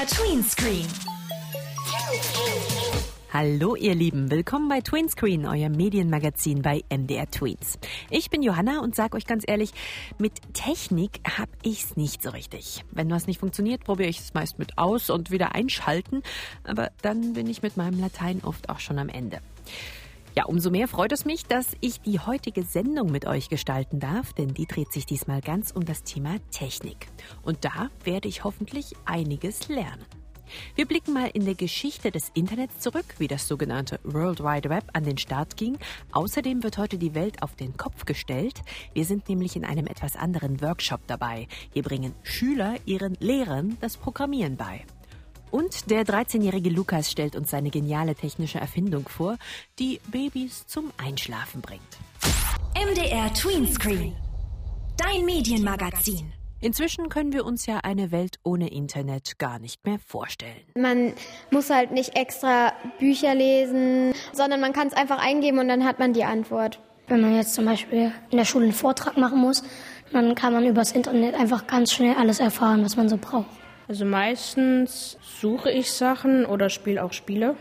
MDR Tweenscreen. Hallo ihr Lieben, willkommen bei Twinscreen, euer Medienmagazin bei MDR Tweens. Ich bin Johanna und sag euch ganz ehrlich, mit Technik hab ich's nicht so richtig. Wenn was nicht funktioniert, probiere ich es meist mit aus und wieder einschalten, aber dann bin ich mit meinem Latein oft auch schon am Ende. Ja, umso mehr freut es mich, dass ich die heutige Sendung mit euch gestalten darf, denn die dreht sich diesmal ganz um das Thema Technik. Und da werde ich hoffentlich einiges lernen. Wir blicken mal in der Geschichte des Internets zurück, wie das sogenannte World Wide Web an den Start ging. Außerdem wird heute die Welt auf den Kopf gestellt. Wir sind nämlich in einem etwas anderen Workshop dabei. Hier bringen Schüler ihren Lehrern das Programmieren bei. Und der 13-jährige Lukas stellt uns seine geniale technische Erfindung vor, die Babys zum Einschlafen bringt. MDR Tweenscreen. Dein Medienmagazin. Inzwischen können wir uns ja eine Welt ohne Internet gar nicht mehr vorstellen. Man muss halt nicht extra Bücher lesen, sondern man kann es einfach eingeben und dann hat man die Antwort. Wenn man jetzt zum Beispiel in der Schule einen Vortrag machen muss, dann kann man übers Internet einfach ganz schnell alles erfahren, was man so braucht. Also meistens suche ich Sachen oder spiele auch Spiele.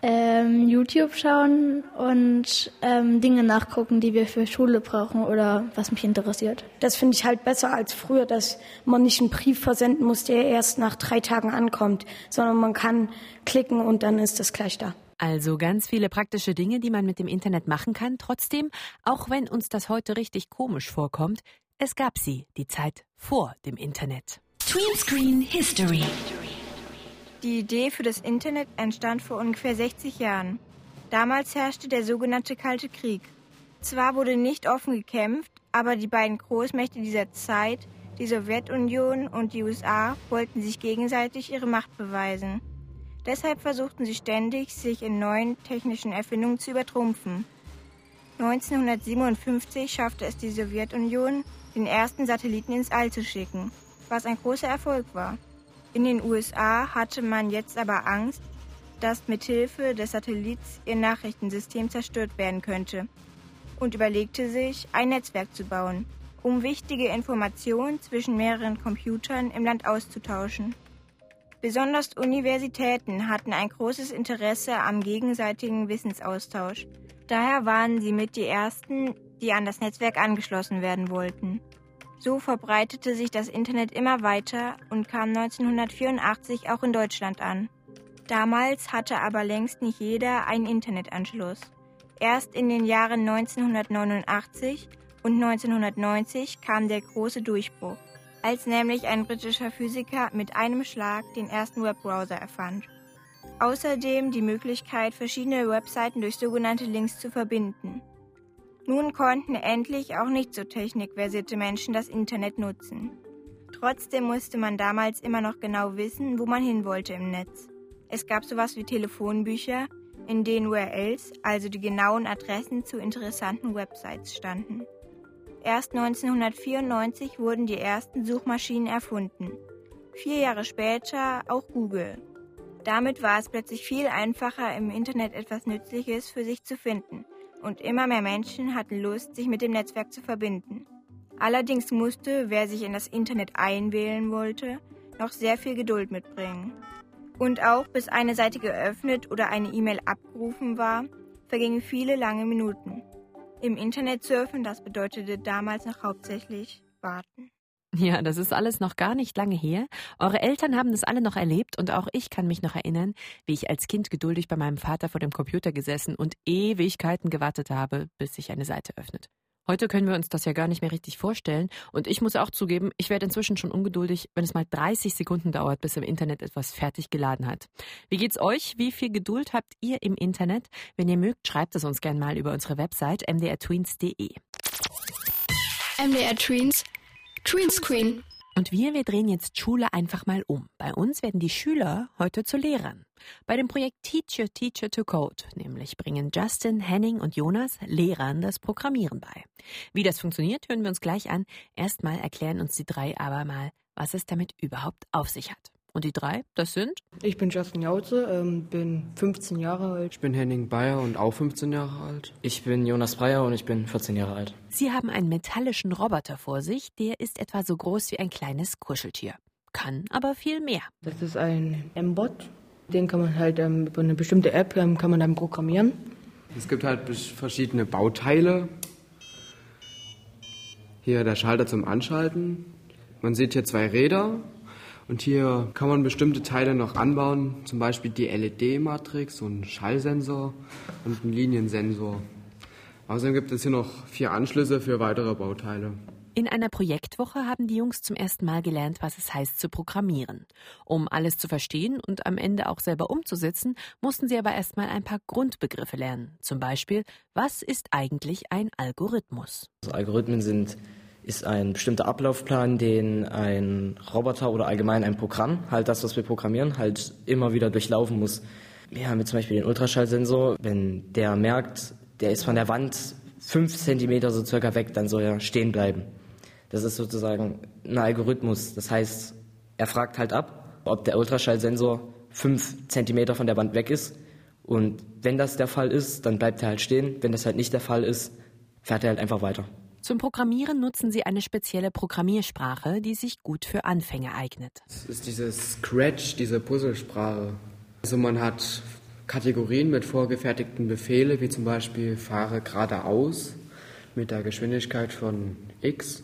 Ähm, YouTube schauen und ähm, Dinge nachgucken, die wir für Schule brauchen oder was mich interessiert. Das finde ich halt besser als früher, dass man nicht einen Brief versenden muss, der erst nach drei Tagen ankommt, sondern man kann klicken und dann ist das gleich da. Also ganz viele praktische Dinge, die man mit dem Internet machen kann. Trotzdem, auch wenn uns das heute richtig komisch vorkommt, es gab sie, die Zeit vor dem Internet. Tweenscreen History. Die Idee für das Internet entstand vor ungefähr 60 Jahren. Damals herrschte der sogenannte Kalte Krieg. Zwar wurde nicht offen gekämpft, aber die beiden Großmächte dieser Zeit, die Sowjetunion und die USA, wollten sich gegenseitig ihre Macht beweisen. Deshalb versuchten sie ständig, sich in neuen technischen Erfindungen zu übertrumpfen. 1957 schaffte es die Sowjetunion, den ersten Satelliten ins All zu schicken, was ein großer Erfolg war. In den USA hatte man jetzt aber Angst, dass mithilfe des Satellits ihr Nachrichtensystem zerstört werden könnte und überlegte sich, ein Netzwerk zu bauen, um wichtige Informationen zwischen mehreren Computern im Land auszutauschen. Besonders Universitäten hatten ein großes Interesse am gegenseitigen Wissensaustausch. Daher waren sie mit die ersten, die an das Netzwerk angeschlossen werden wollten. So verbreitete sich das Internet immer weiter und kam 1984 auch in Deutschland an. Damals hatte aber längst nicht jeder einen Internetanschluss. Erst in den Jahren 1989 und 1990 kam der große Durchbruch, als nämlich ein britischer Physiker mit einem Schlag den ersten Webbrowser erfand. Außerdem die Möglichkeit, verschiedene Webseiten durch sogenannte Links zu verbinden. Nun konnten endlich auch nicht so technikversierte Menschen das Internet nutzen. Trotzdem musste man damals immer noch genau wissen, wo man hin wollte im Netz. Es gab sowas wie Telefonbücher, in denen URLs, also die genauen Adressen zu interessanten Websites standen. Erst 1994 wurden die ersten Suchmaschinen erfunden. Vier Jahre später auch Google. Damit war es plötzlich viel einfacher, im Internet etwas Nützliches für sich zu finden und immer mehr Menschen hatten Lust, sich mit dem Netzwerk zu verbinden. Allerdings musste, wer sich in das Internet einwählen wollte, noch sehr viel Geduld mitbringen. Und auch bis eine Seite geöffnet oder eine E-Mail abgerufen war, vergingen viele lange Minuten. Im Internet surfen, das bedeutete damals noch hauptsächlich warten. Ja, das ist alles noch gar nicht lange her. Eure Eltern haben das alle noch erlebt und auch ich kann mich noch erinnern, wie ich als Kind geduldig bei meinem Vater vor dem Computer gesessen und Ewigkeiten gewartet habe, bis sich eine Seite öffnet. Heute können wir uns das ja gar nicht mehr richtig vorstellen und ich muss auch zugeben, ich werde inzwischen schon ungeduldig, wenn es mal 30 Sekunden dauert, bis im Internet etwas fertig geladen hat. Wie geht's euch? Wie viel Geduld habt ihr im Internet? Wenn ihr mögt, schreibt es uns gerne mal über unsere Website mdrtweens.de. MDR Tweens Greenscreen. Und wir, wir drehen jetzt Schule einfach mal um. Bei uns werden die Schüler heute zu Lehrern. Bei dem Projekt Teacher Teacher to Code, nämlich bringen Justin, Henning und Jonas Lehrern das Programmieren bei. Wie das funktioniert, hören wir uns gleich an. Erstmal erklären uns die drei aber mal, was es damit überhaupt auf sich hat. Und die drei, das sind? Ich bin Justin Jauze, ähm, bin 15 Jahre alt. Ich bin Henning Bayer und auch 15 Jahre alt. Ich bin Jonas Breyer und ich bin 14 Jahre alt. Sie haben einen metallischen Roboter vor sich, der ist etwa so groß wie ein kleines Kuscheltier. kann aber viel mehr. Das ist ein M-Bot. Den kann man halt ähm, über eine bestimmte App ähm, kann man dann programmieren. Es gibt halt verschiedene Bauteile. Hier der Schalter zum Anschalten. Man sieht hier zwei Räder und hier kann man bestimmte Teile noch anbauen, zum Beispiel die LED-Matrix, so einen Schallsensor und einen Liniensensor. Außerdem gibt es hier noch vier Anschlüsse für weitere Bauteile. In einer Projektwoche haben die Jungs zum ersten Mal gelernt, was es heißt zu programmieren. Um alles zu verstehen und am Ende auch selber umzusetzen, mussten sie aber erst mal ein paar Grundbegriffe lernen. Zum Beispiel, was ist eigentlich ein Algorithmus? Also Algorithmen sind ist ein bestimmter Ablaufplan, den ein Roboter oder allgemein ein Programm, halt das, was wir programmieren, halt immer wieder durchlaufen muss. Wir haben jetzt zum Beispiel den Ultraschallsensor. Wenn der merkt, der ist von der Wand fünf Zentimeter so circa weg, dann soll er stehen bleiben. Das ist sozusagen ein Algorithmus. Das heißt, er fragt halt ab, ob der Ultraschallsensor fünf Zentimeter von der Wand weg ist. Und wenn das der Fall ist, dann bleibt er halt stehen. Wenn das halt nicht der Fall ist, fährt er halt einfach weiter. Zum Programmieren nutzen sie eine spezielle Programmiersprache, die sich gut für Anfänger eignet. Das ist diese Scratch, diese Puzzlesprache. Also man hat Kategorien mit vorgefertigten Befehlen, wie zum Beispiel fahre geradeaus mit der Geschwindigkeit von x.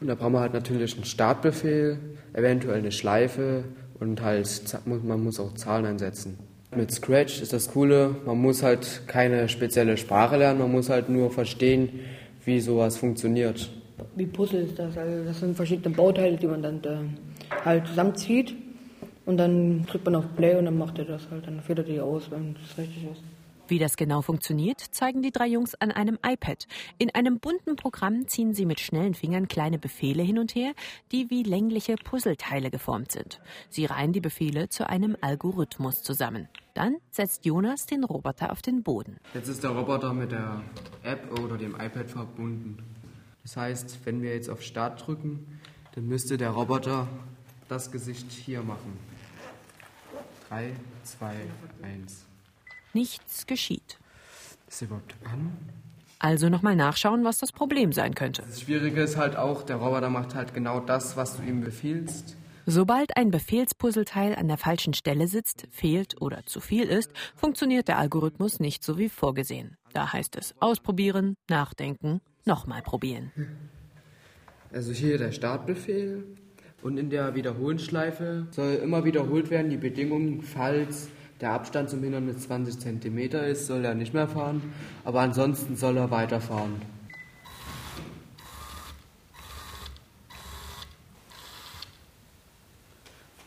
Und da braucht man halt natürlich einen Startbefehl, eventuell eine Schleife und halt man muss auch Zahlen einsetzen. Mit Scratch ist das Coole, man muss halt keine spezielle Sprache lernen, man muss halt nur verstehen, wie sowas funktioniert. Wie Puzzle ist das? Also das sind verschiedene Bauteile, die man dann äh, halt zusammenzieht und dann drückt man auf Play und dann macht er das halt, dann fährt er die aus, wenn das richtig ist. Wie das genau funktioniert, zeigen die drei Jungs an einem iPad. In einem bunten Programm ziehen sie mit schnellen Fingern kleine Befehle hin und her, die wie längliche Puzzleteile geformt sind. Sie reihen die Befehle zu einem Algorithmus zusammen. Dann setzt Jonas den Roboter auf den Boden. Jetzt ist der Roboter mit der App oder dem iPad verbunden. Das heißt, wenn wir jetzt auf Start drücken, dann müsste der Roboter das Gesicht hier machen. 3, 2, 1. Nichts geschieht. Ist er überhaupt an? Also nochmal nachschauen, was das Problem sein könnte. Das Schwierige ist halt auch, der Roboter macht halt genau das, was du ihm befiehlst. Sobald ein Befehlspuzzleteil an der falschen Stelle sitzt, fehlt oder zu viel ist, funktioniert der Algorithmus nicht so wie vorgesehen. Da heißt es ausprobieren, nachdenken, nochmal probieren. Also hier der Startbefehl und in der Wiederholschleife soll immer wiederholt werden die Bedingungen, falls der Abstand zum Hindernis 20 cm ist, soll er nicht mehr fahren, aber ansonsten soll er weiterfahren.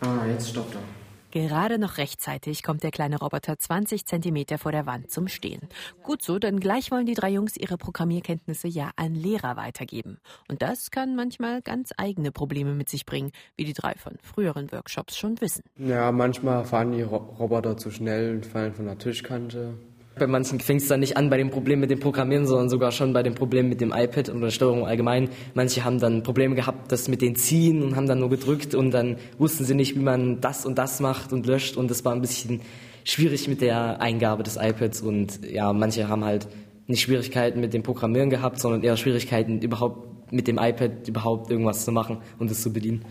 Ah, jetzt stoppt er. Gerade noch rechtzeitig kommt der kleine Roboter 20 Zentimeter vor der Wand zum Stehen. Gut so, denn gleich wollen die drei Jungs ihre Programmierkenntnisse ja an Lehrer weitergeben. Und das kann manchmal ganz eigene Probleme mit sich bringen, wie die drei von früheren Workshops schon wissen. Ja, manchmal fahren die Roboter zu schnell und fallen von der Tischkante. Bei manchen fing es dann nicht an bei dem Problem mit dem Programmieren, sondern sogar schon bei dem Problem mit dem iPad und der Steuerung allgemein. Manche haben dann Probleme gehabt, das mit den Ziehen und haben dann nur gedrückt und dann wussten sie nicht, wie man das und das macht und löscht und das war ein bisschen schwierig mit der Eingabe des iPads und ja, manche haben halt nicht Schwierigkeiten mit dem Programmieren gehabt, sondern eher Schwierigkeiten überhaupt mit dem iPad überhaupt irgendwas zu machen und es zu bedienen.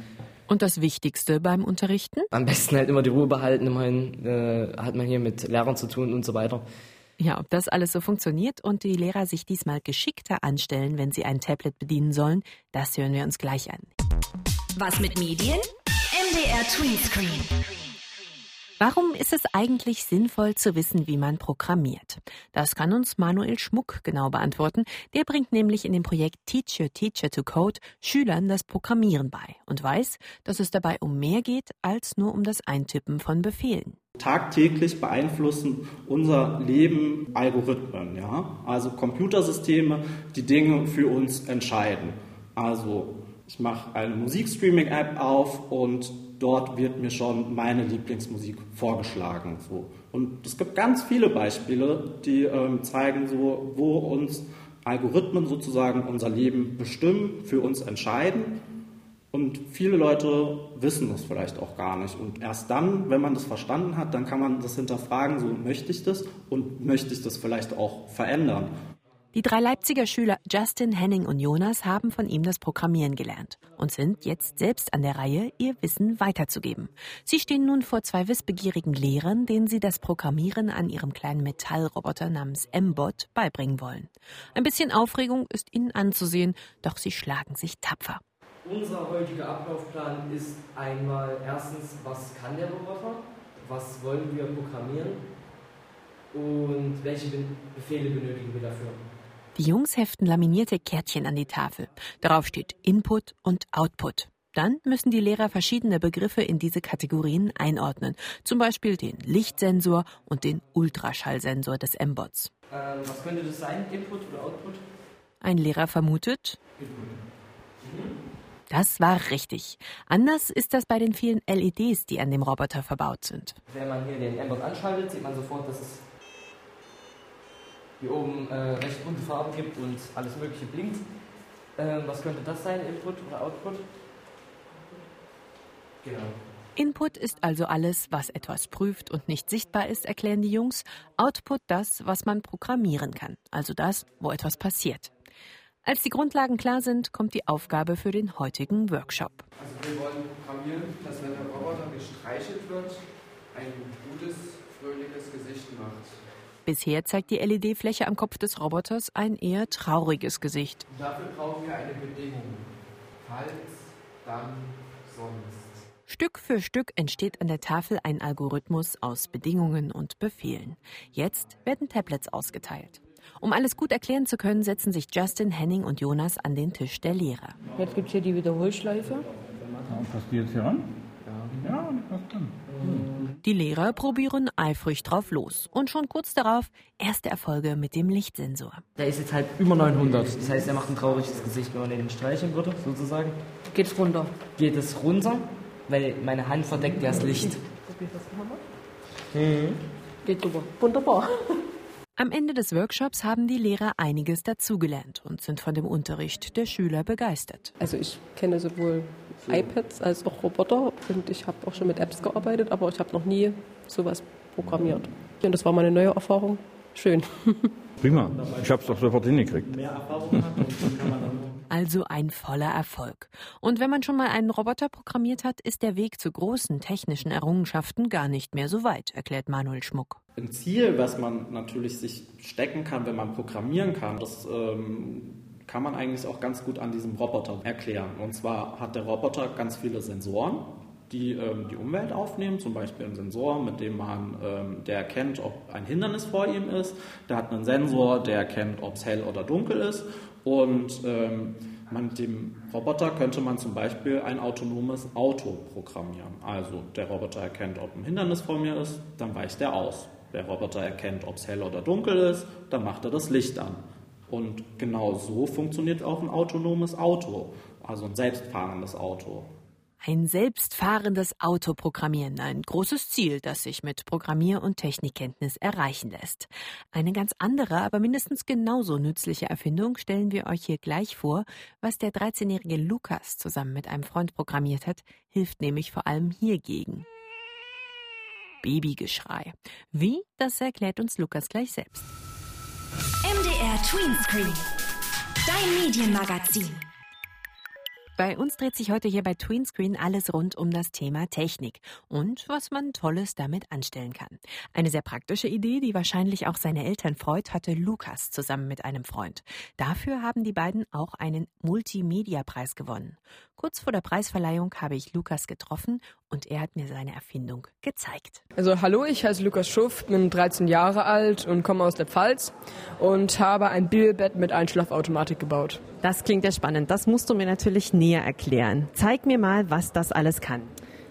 Und das Wichtigste beim Unterrichten? Am besten halt immer die Ruhe behalten. Immerhin äh, hat man hier mit Lehrern zu tun und so weiter. Ja, ob das alles so funktioniert und die Lehrer sich diesmal geschickter anstellen, wenn sie ein Tablet bedienen sollen, das hören wir uns gleich an. Was mit Medien? MDR Tweetscreen. Warum ist es eigentlich sinnvoll zu wissen, wie man programmiert? Das kann uns Manuel Schmuck genau beantworten. Der bringt nämlich in dem Projekt Teach Your Teacher to Code Schülern das Programmieren bei und weiß, dass es dabei um mehr geht als nur um das Eintippen von Befehlen. Tagtäglich beeinflussen unser Leben Algorithmen, ja? also Computersysteme, die Dinge für uns entscheiden. Also ich mache eine Musikstreaming-App auf und dort wird mir schon meine Lieblingsmusik vorgeschlagen. So. Und es gibt ganz viele Beispiele, die ähm, zeigen, so, wo uns Algorithmen sozusagen unser Leben bestimmen, für uns entscheiden. Und viele Leute wissen das vielleicht auch gar nicht. Und erst dann, wenn man das verstanden hat, dann kann man das hinterfragen, so möchte ich das und möchte ich das vielleicht auch verändern. Die drei Leipziger Schüler Justin, Henning und Jonas haben von ihm das Programmieren gelernt und sind jetzt selbst an der Reihe, ihr Wissen weiterzugeben. Sie stehen nun vor zwei wissbegierigen Lehrern, denen sie das Programmieren an ihrem kleinen Metallroboter namens M-Bot beibringen wollen. Ein bisschen Aufregung ist ihnen anzusehen, doch sie schlagen sich tapfer. Unser heutiger Ablaufplan ist einmal erstens, was kann der Roboter, was wollen wir programmieren und welche Befehle benötigen wir dafür. Die Jungs heften laminierte Kärtchen an die Tafel. Darauf steht Input und Output. Dann müssen die Lehrer verschiedene Begriffe in diese Kategorien einordnen. Zum Beispiel den Lichtsensor und den Ultraschallsensor des M-Bots. Ähm, was könnte das sein? Input oder Output? Ein Lehrer vermutet. Input. Mhm. Das war richtig. Anders ist das bei den vielen LEDs, die an dem Roboter verbaut sind. Wenn man hier den M-Bot anschaltet, sieht man sofort, dass es hier oben äh, recht bunte Farben gibt und alles Mögliche blinkt. Ähm, was könnte das sein, Input oder Output? Genau. Input ist also alles, was etwas prüft und nicht sichtbar ist, erklären die Jungs. Output das, was man programmieren kann, also das, wo etwas passiert. Als die Grundlagen klar sind, kommt die Aufgabe für den heutigen Workshop. Also wir wollen programmieren, dass wenn der Roboter gestreichelt wird, ein gutes, fröhliches Gesicht macht. Bisher zeigt die LED-Fläche am Kopf des Roboters ein eher trauriges Gesicht. Dafür brauchen wir eine Bedingung. Falls, dann, sonst. Stück für Stück entsteht an der Tafel ein Algorithmus aus Bedingungen und Befehlen. Jetzt werden Tablets ausgeteilt. Um alles gut erklären zu können, setzen sich Justin, Henning und Jonas an den Tisch der Lehrer. Jetzt gibt es hier die Wiederholschleife. Ja, passt die jetzt hier an? Ja, ja passt an. Die Lehrer probieren eifrig drauf los. Und schon kurz darauf erste Erfolge mit dem Lichtsensor. Der ist jetzt halt über 900. Das heißt, er macht ein trauriges Gesicht, wenn man den streichen würde, sozusagen. Geht es runter? Geht es runter, weil meine Hand verdeckt ja das Licht. Mhm. Geht super. Wunderbar. Am Ende des Workshops haben die Lehrer einiges dazugelernt und sind von dem Unterricht der Schüler begeistert. Also ich kenne sowohl iPads als auch Roboter und ich habe auch schon mit Apps gearbeitet, aber ich habe noch nie sowas programmiert. Und das war meine neue Erfahrung. Schön. Prima. Ich habe es doch sofort hingekriegt. Also ein voller Erfolg. Und wenn man schon mal einen Roboter programmiert hat, ist der Weg zu großen technischen Errungenschaften gar nicht mehr so weit, erklärt Manuel Schmuck. Ein Ziel, was man natürlich sich stecken kann, wenn man programmieren kann, das ähm, kann man eigentlich auch ganz gut an diesem Roboter erklären. Und zwar hat der Roboter ganz viele Sensoren, die ähm, die Umwelt aufnehmen, zum Beispiel einen Sensor, mit dem man, ähm, der erkennt, ob ein Hindernis vor ihm ist. Der hat einen Sensor, der erkennt, ob es hell oder dunkel ist. Und ähm, man, mit dem Roboter könnte man zum Beispiel ein autonomes Auto programmieren. Also der Roboter erkennt, ob ein Hindernis vor mir ist, dann weicht er aus. Der Roboter erkennt, ob es hell oder dunkel ist, dann macht er das Licht an. Und genau so funktioniert auch ein autonomes Auto, also ein selbstfahrendes Auto. Ein selbstfahrendes Auto programmieren, ein großes Ziel, das sich mit Programmier- und Technikkenntnis erreichen lässt. Eine ganz andere, aber mindestens genauso nützliche Erfindung stellen wir euch hier gleich vor. Was der 13-jährige Lukas zusammen mit einem Freund programmiert hat, hilft nämlich vor allem hiergegen. Babygeschrei. Wie? Das erklärt uns Lukas gleich selbst. MDR Tweenscreen. Dein Medienmagazin. Bei uns dreht sich heute hier bei Tweenscreen alles rund um das Thema Technik und was man Tolles damit anstellen kann. Eine sehr praktische Idee, die wahrscheinlich auch seine Eltern freut, hatte Lukas zusammen mit einem Freund. Dafür haben die beiden auch einen Multimedia-Preis gewonnen. Kurz vor der Preisverleihung habe ich Lukas getroffen und er hat mir seine Erfindung gezeigt. Also hallo, ich heiße Lukas Schuft, bin 13 Jahre alt und komme aus der Pfalz und habe ein Billbett mit Einschlafautomatik gebaut. Das klingt ja spannend. Das musst du mir natürlich näher erklären. Zeig mir mal, was das alles kann.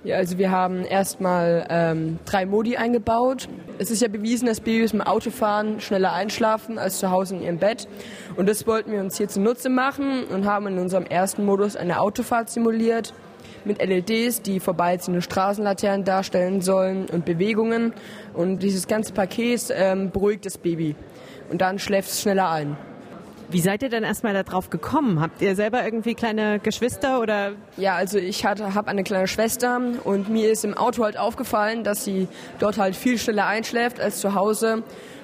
Ja, also wir haben erstmal ähm, drei Modi eingebaut. Es ist ja bewiesen, dass Babys im Autofahren schneller einschlafen als zu Hause in ihrem Bett. Und das wollten wir uns hier zunutze machen und haben in unserem ersten Modus eine Autofahrt simuliert mit LEDs, die vorbeiziehende Straßenlaternen darstellen sollen und Bewegungen. Und dieses ganze Paket ähm, beruhigt das Baby. Und dann schläft es schneller ein. Wie seid ihr denn erstmal darauf gekommen? Habt ihr selber irgendwie kleine Geschwister oder? Ja, also ich habe eine kleine Schwester und mir ist im Auto halt aufgefallen, dass sie dort halt viel schneller einschläft als zu Hause.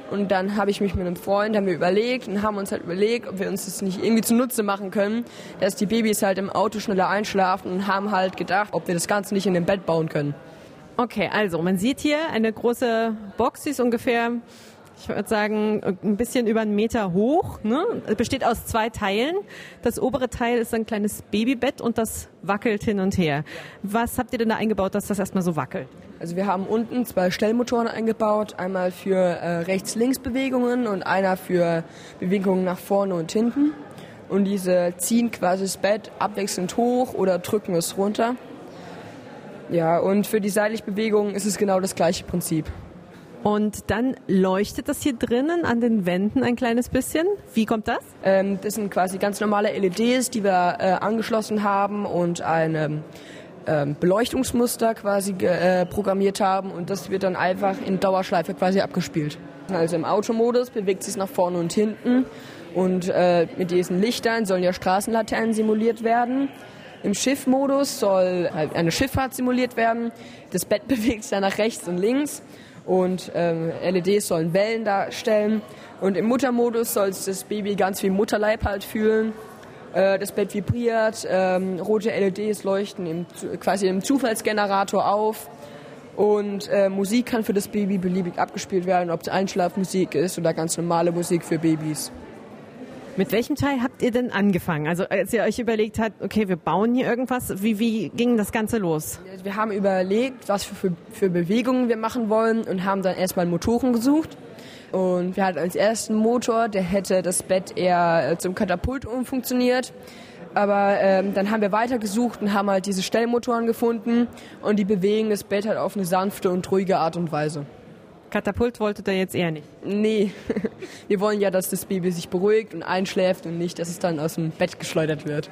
Und dann habe ich mich mit einem Freund, haben wir überlegt und haben uns halt überlegt, ob wir uns das nicht irgendwie zunutze machen können, dass die Babys halt im Auto schneller einschlafen und haben halt gedacht, ob wir das Ganze nicht in dem Bett bauen können. Okay, also man sieht hier eine große Box, die ist ungefähr ich würde sagen, ein bisschen über einen Meter hoch. Ne? Besteht aus zwei Teilen. Das obere Teil ist ein kleines Babybett und das wackelt hin und her. Was habt ihr denn da eingebaut, dass das erstmal so wackelt? Also wir haben unten zwei Stellmotoren eingebaut, einmal für äh, Rechts-Links-Bewegungen und einer für Bewegungen nach vorne und hinten. Und diese ziehen quasi das Bett abwechselnd hoch oder drücken es runter. Ja, und für die Seitlichbewegungen ist es genau das gleiche Prinzip. Und dann leuchtet das hier drinnen an den Wänden ein kleines bisschen. Wie kommt das? Ähm, das sind quasi ganz normale LEDs, die wir äh, angeschlossen haben und ein ähm, Beleuchtungsmuster quasi äh, programmiert haben und das wird dann einfach in Dauerschleife quasi abgespielt. Also im Automodus bewegt sich nach vorne und hinten und äh, mit diesen Lichtern sollen ja Straßenlaternen simuliert werden. Im Schiffmodus soll halt eine Schifffahrt simuliert werden. Das Bett bewegt sich dann nach rechts und links und ähm, LEDs sollen Wellen darstellen. Und im Muttermodus soll das Baby ganz wie Mutterleib halt fühlen. Äh, das Bett vibriert, ähm, rote LEDs leuchten im, quasi im Zufallsgenerator auf. Und äh, Musik kann für das Baby beliebig abgespielt werden, ob es Einschlafmusik ist oder ganz normale Musik für Babys. Mit welchem Teil habt ihr denn angefangen? Also als ihr euch überlegt habt, okay, wir bauen hier irgendwas, wie, wie ging das Ganze los? Wir haben überlegt, was für, für Bewegungen wir machen wollen und haben dann erstmal Motoren gesucht. Und wir hatten als ersten Motor, der hätte das Bett eher äh, zum Katapult umfunktioniert. Aber ähm, dann haben wir weitergesucht und haben halt diese Stellmotoren gefunden und die bewegen das Bett halt auf eine sanfte und ruhige Art und Weise. Katapult wolltet ihr jetzt eher nicht? Nee. Wir wollen ja, dass das Baby sich beruhigt und einschläft und nicht, dass es dann aus dem Bett geschleudert wird.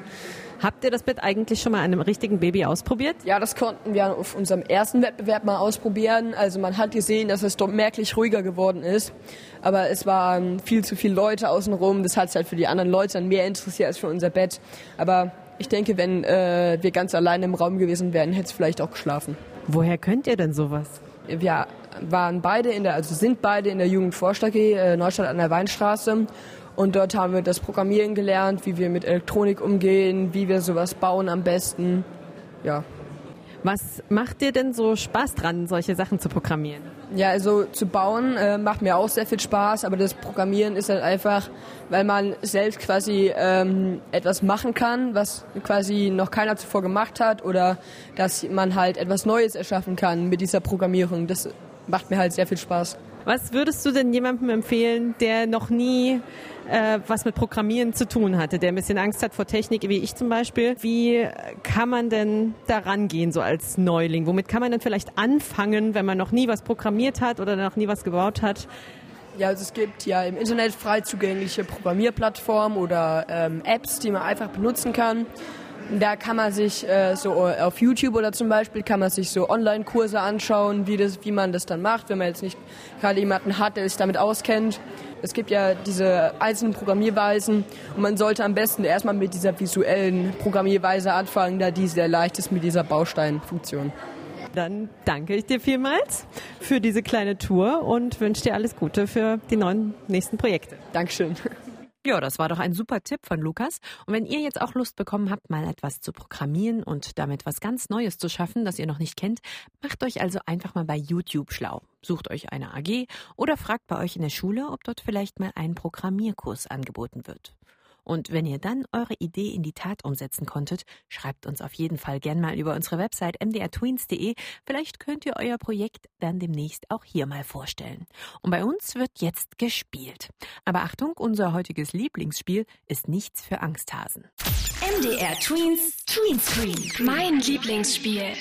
Habt ihr das Bett eigentlich schon mal an einem richtigen Baby ausprobiert? Ja, das konnten wir auf unserem ersten Wettbewerb mal ausprobieren. Also man hat gesehen, dass es dort merklich ruhiger geworden ist. Aber es waren viel zu viele Leute außenrum. Das hat es halt für die anderen Leute dann mehr interessiert als für unser Bett. Aber ich denke, wenn äh, wir ganz alleine im Raum gewesen wären, hätte es vielleicht auch geschlafen. Woher könnt ihr denn sowas? Wir waren beide in der, also sind beide in der Jugendforsch AG äh, Neustadt an der Weinstraße. Und dort haben wir das Programmieren gelernt, wie wir mit Elektronik umgehen, wie wir sowas bauen am besten. Ja. Was macht dir denn so Spaß dran, solche Sachen zu programmieren? Ja, also zu bauen äh, macht mir auch sehr viel Spaß, aber das Programmieren ist halt einfach, weil man selbst quasi ähm, etwas machen kann, was quasi noch keiner zuvor gemacht hat oder dass man halt etwas Neues erschaffen kann mit dieser Programmierung. Das macht mir halt sehr viel Spaß. Was würdest du denn jemandem empfehlen, der noch nie äh, was mit Programmieren zu tun hatte, der ein bisschen Angst hat vor Technik, wie ich zum Beispiel? Wie kann man denn da rangehen, so als Neuling? Womit kann man denn vielleicht anfangen, wenn man noch nie was programmiert hat oder noch nie was gebaut hat? Ja, also es gibt ja im Internet frei zugängliche Programmierplattformen oder ähm, Apps, die man einfach benutzen kann. Da kann man sich äh, so äh, auf YouTube oder zum Beispiel kann man sich so Online-Kurse anschauen, wie, das, wie man das dann macht, wenn man jetzt nicht gerade jemanden hat, der sich damit auskennt. Es gibt ja diese einzelnen Programmierweisen und man sollte am besten erstmal mit dieser visuellen Programmierweise anfangen, da die sehr leicht ist mit dieser Bausteinfunktion. Dann danke ich dir vielmals für diese kleine Tour und wünsche dir alles Gute für die neuen nächsten Projekte. Dankeschön. Ja, das war doch ein super Tipp von Lukas. Und wenn ihr jetzt auch Lust bekommen habt, mal etwas zu programmieren und damit was ganz Neues zu schaffen, das ihr noch nicht kennt, macht euch also einfach mal bei YouTube schlau. Sucht euch eine AG oder fragt bei euch in der Schule, ob dort vielleicht mal ein Programmierkurs angeboten wird. Und wenn ihr dann eure Idee in die Tat umsetzen konntet, schreibt uns auf jeden Fall gern mal über unsere Website mdrtweens.de. Vielleicht könnt ihr euer Projekt dann demnächst auch hier mal vorstellen. Und bei uns wird jetzt gespielt. Aber Achtung, unser heutiges Lieblingsspiel ist nichts für Angsthasen. MDR Tweens Tweenscreen. Mein Lieblingsspiel.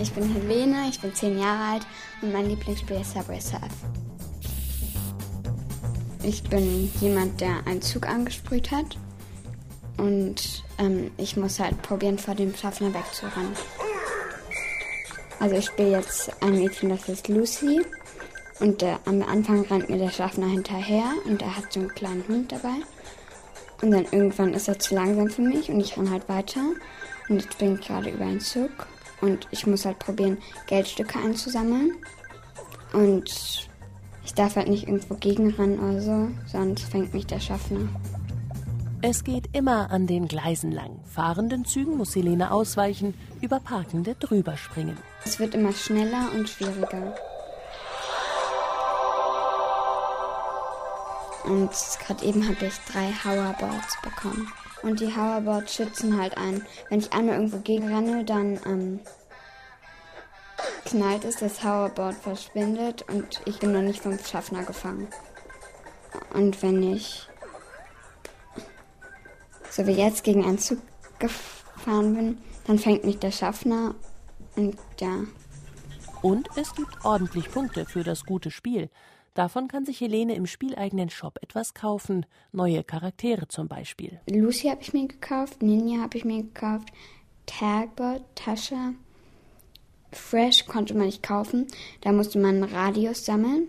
Ich bin Helene, ich bin zehn Jahre alt und mein Lieblingsspiel ist Subway Surf. Ich bin jemand, der einen Zug angesprüht hat. Und ähm, ich muss halt probieren, vor dem Schaffner wegzurennen. Also ich spiele jetzt ein Mädchen, das ist Lucy. Und der, am Anfang rennt mir der Schaffner hinterher und er hat so einen kleinen Hund dabei. Und dann irgendwann ist er zu langsam für mich und ich renne halt weiter. Und jetzt bin ich gerade über einen Zug. Und ich muss halt probieren, Geldstücke einzusammeln. Und ich darf halt nicht irgendwo gegenrennen oder so, sonst fängt mich der Schaffner. Es geht immer an den Gleisen lang. Fahrenden Zügen muss Helene ausweichen, über Parkende drüber springen. Es wird immer schneller und schwieriger. Und gerade eben habe ich drei Hoverboards bekommen. Und die Hoverboards schützen halt ein. Wenn ich einmal irgendwo gegenrenne, dann ähm, knallt es, das Hoverboard verschwindet und ich bin noch nicht vom Schaffner gefangen. Und wenn ich so wie jetzt gegen einen Zug gefahren bin, dann fängt mich der Schaffner und ja. Und es gibt ordentlich Punkte für das gute Spiel. Davon kann sich Helene im spieleigenen Shop etwas kaufen. Neue Charaktere zum Beispiel. Lucy habe ich mir gekauft, Ninja habe ich mir gekauft, Tagbot, Tascha. Fresh konnte man nicht kaufen, da musste man Radios sammeln.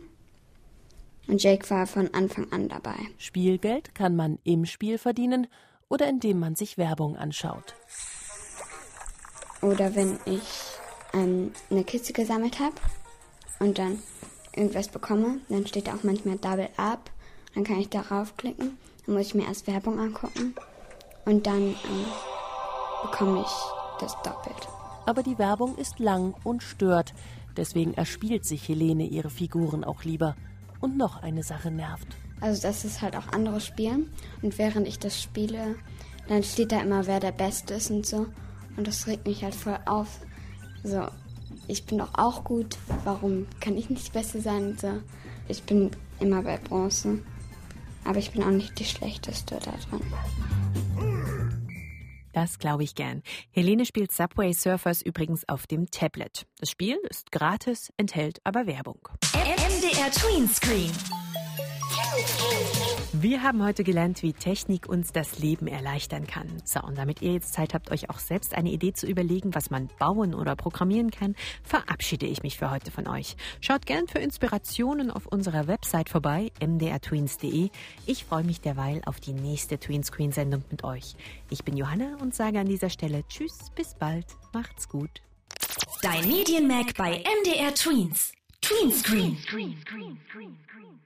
Und Jake war von Anfang an dabei. Spielgeld kann man im Spiel verdienen oder indem man sich Werbung anschaut. Oder wenn ich ähm, eine Kiste gesammelt habe und dann irgendwas bekomme, dann steht da auch manchmal Double Up. Dann kann ich darauf klicken. Dann muss ich mir erst Werbung angucken und dann ähm, bekomme ich das doppelt. Aber die Werbung ist lang und stört. Deswegen erspielt sich Helene ihre Figuren auch lieber. Und noch eine Sache nervt. Also, dass es halt auch andere spielen. Und während ich das spiele, dann steht da immer, wer der Beste ist und so. Und das regt mich halt voll auf. So, ich bin doch auch gut. Warum kann ich nicht Beste sein? Und so. Ich bin immer bei Bronze. Aber ich bin auch nicht die Schlechteste da dran. Das glaube ich gern. Helene spielt Subway Surfers übrigens auf dem Tablet. Das Spiel ist gratis, enthält aber Werbung. MDR Tween Screen. Wir haben heute gelernt, wie Technik uns das Leben erleichtern kann. So, und damit ihr jetzt Zeit habt, euch auch selbst eine Idee zu überlegen, was man bauen oder programmieren kann, verabschiede ich mich für heute von euch. Schaut gern für Inspirationen auf unserer Website vorbei, mdrtweens.de. Ich freue mich derweil auf die nächste Tweenscreen-Sendung mit euch. Ich bin Johanna und sage an dieser Stelle Tschüss, bis bald, macht's gut. Dein Medienmac bei MDR Tweens. Tweenscreen. Screen, screen, screen, screen.